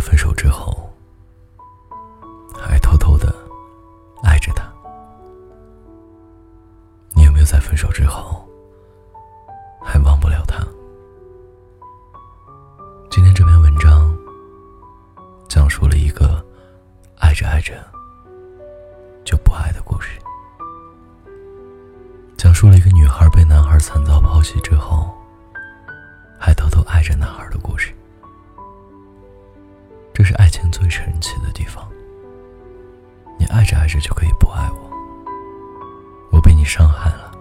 分手之后还偷偷的爱着他？你有没有在分手之后还忘不了他？今天这篇文章讲述了一个爱着爱着就不爱的故事，讲述了一个女孩被男孩惨遭抛弃之后还偷偷爱着男孩的故事。最神奇的地方。你爱着爱着就可以不爱我，我被你伤害了，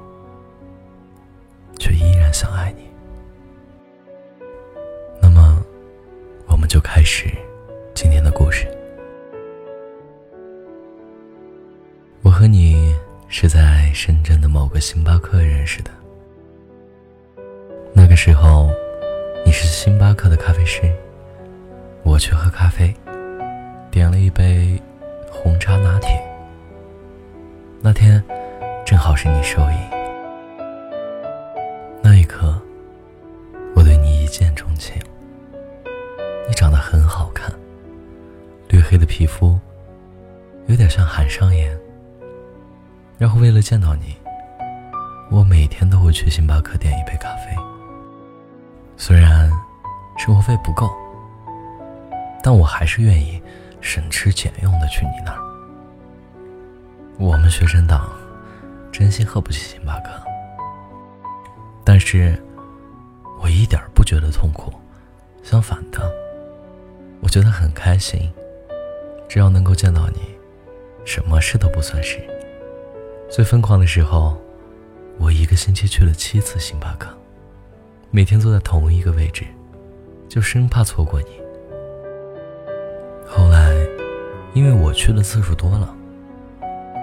却依然想爱你。那么，我们就开始今天的故事。我和你是在深圳的某个星巴克认识的。那个时候，你是星巴克的咖啡师。我去喝咖啡，点了一杯红茶拿铁。那天正好是你收银，那一刻我对你一见钟情。你长得很好看，略黑的皮肤，有点像韩商言。然后为了见到你，我每天都会去星巴克点一杯咖啡。虽然生活费不够。但我还是愿意省吃俭用的去你那儿。我们学生党真心喝不起星巴克，但是我一点不觉得痛苦，相反的，我觉得很开心。只要能够见到你，什么事都不算事。最疯狂的时候，我一个星期去了七次星巴克，每天坐在同一个位置，就生怕错过你。因为我去的次数多了，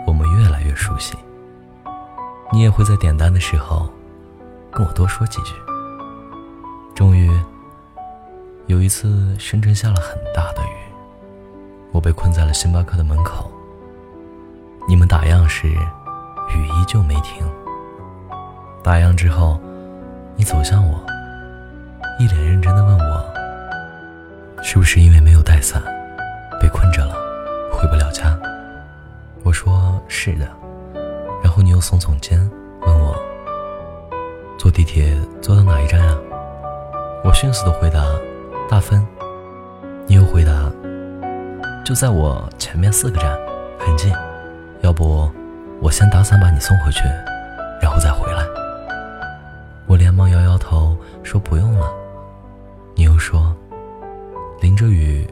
我们越来越熟悉。你也会在点单的时候跟我多说几句。终于，有一次深圳下了很大的雨，我被困在了星巴克的门口。你们打烊时，雨依旧没停。打烊之后，你走向我，一脸认真的问我：“是不是因为没有带伞？”被困着了，回不了家。我说是的，然后你又耸耸肩，问我坐地铁坐到哪一站啊？我迅速的回答大分。你又回答就在我前面四个站，很近。要不我先打伞把你送回去，然后再回来。我连忙摇摇头说不用了。你又说淋着雨。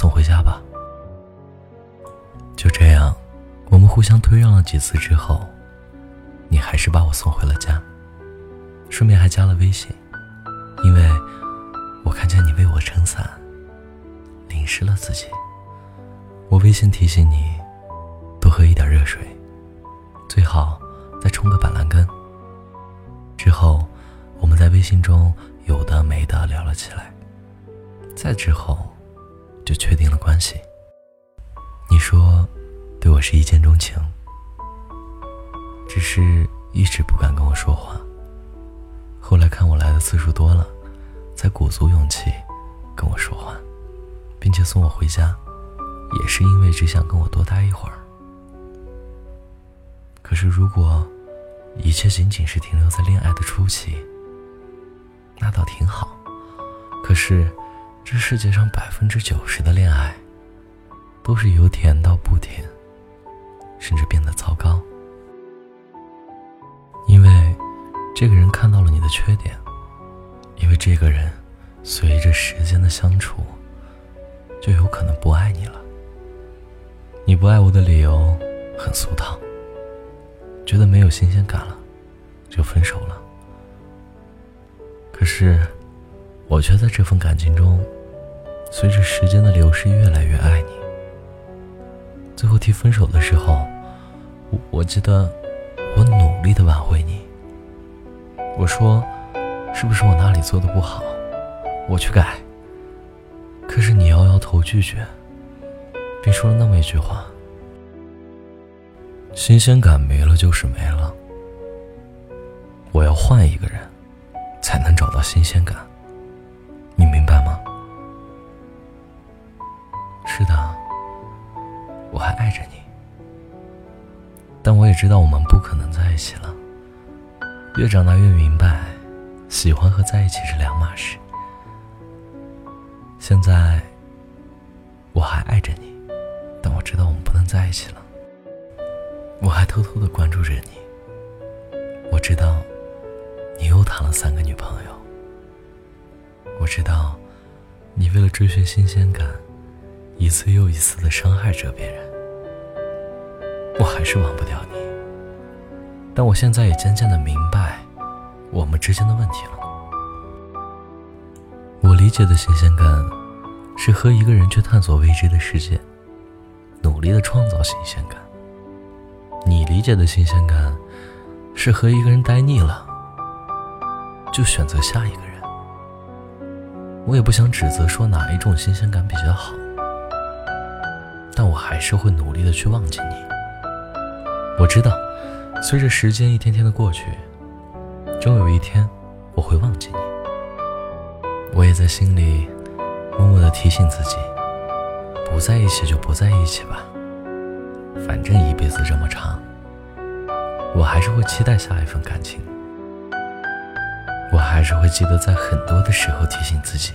送回家吧。就这样，我们互相推让了几次之后，你还是把我送回了家，顺便还加了微信，因为我看见你为我撑伞，淋湿了自己。我微信提醒你，多喝一点热水，最好再冲个板蓝根。之后，我们在微信中有的没的聊了起来，再之后。就确定了关系。你说，对我是一见钟情，只是一直不敢跟我说话。后来看我来的次数多了，才鼓足勇气跟我说话，并且送我回家，也是因为只想跟我多待一会儿。可是如果一切仅仅是停留在恋爱的初期，那倒挺好。可是。这世界上百分之九十的恋爱，都是由甜到不甜，甚至变得糟糕。因为这个人看到了你的缺点，因为这个人随着时间的相处，就有可能不爱你了。你不爱我的理由很俗套，觉得没有新鲜感了，就分手了。可是，我却在这份感情中。随着时间的流逝，越来越爱你。最后提分手的时候，我记得我努力的挽回你。我说，是不是我哪里做的不好？我去改。可是你摇摇头拒绝，并说了那么一句话：“新鲜感没了就是没了。我要换一个人，才能找到新鲜感。”也知道我们不可能在一起了。越长大越明白，喜欢和在一起是两码事。现在，我还爱着你，但我知道我们不能在一起了。我还偷偷的关注着你。我知道，你又谈了三个女朋友。我知道，你为了追寻新鲜感，一次又一次的伤害着别人。还是忘不掉你。但我现在也渐渐的明白，我们之间的问题了。我理解的新鲜感，是和一个人去探索未知的世界，努力的创造新鲜感。你理解的新鲜感，是和一个人待腻了，就选择下一个人。我也不想指责说哪一种新鲜感比较好，但我还是会努力的去忘记你。我知道，随着时间一天天的过去，终有一天我会忘记你。我也在心里默默的提醒自己，不在一起就不在一起吧。反正一辈子这么长，我还是会期待下一份感情。我还是会记得在很多的时候提醒自己，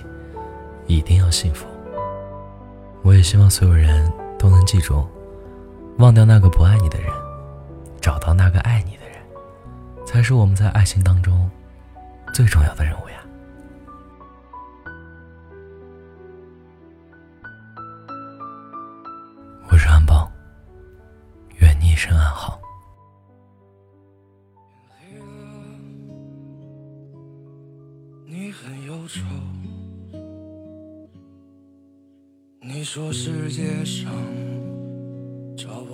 一定要幸福。我也希望所有人都能记住，忘掉那个不爱你的人，找到那个爱你的人，才是我们在爱情当中最重要的任务呀。我是安宝。一生安好。你很忧愁。你说世界上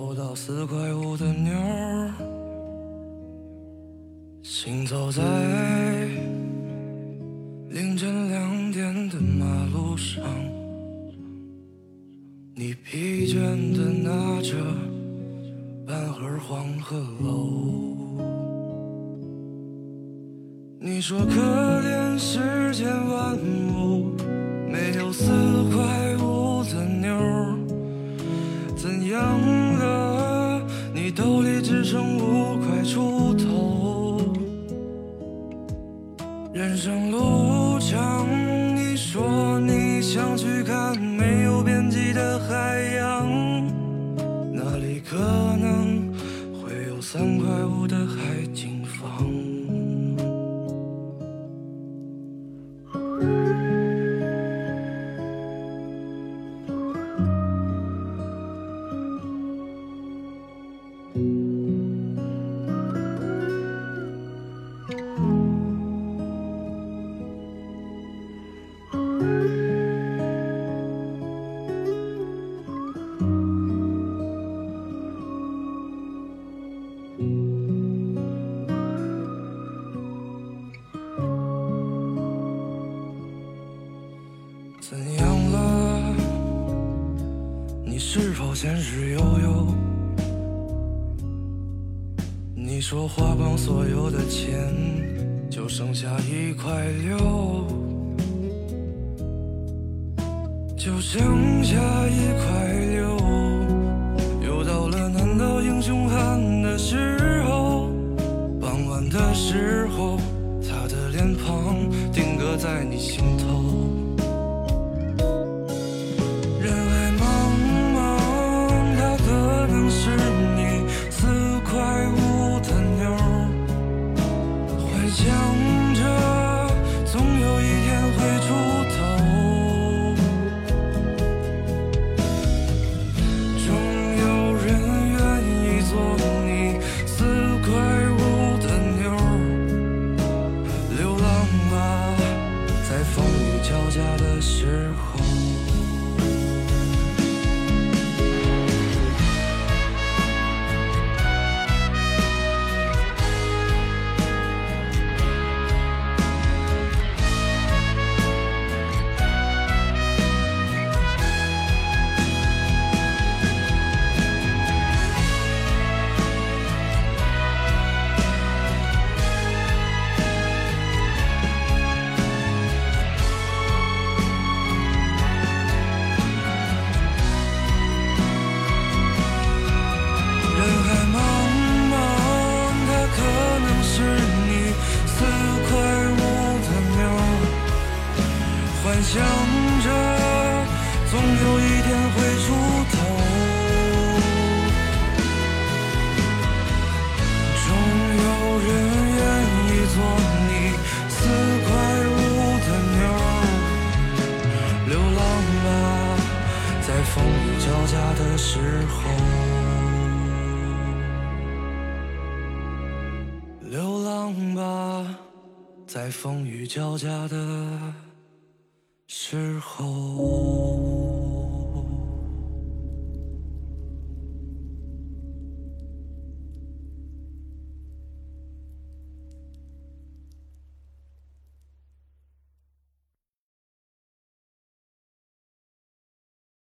不到四块五的妞，行走在凌晨两点的马路上，你疲倦的拿着。半盒黄鹤楼，你说可怜世间万物没有四块样了？你兜里只剩五块出头。人生路长，你说你想去看没有边际的海洋，前世悠悠？你说花光所有的钱，就剩下一块六，就剩下一块六。又到了难倒英雄汉的时候，傍晚的时候，他的脸庞定格在你心头。做你四块五的妞流浪吧在风雨交加的时候。流浪吧在风雨交加的时候。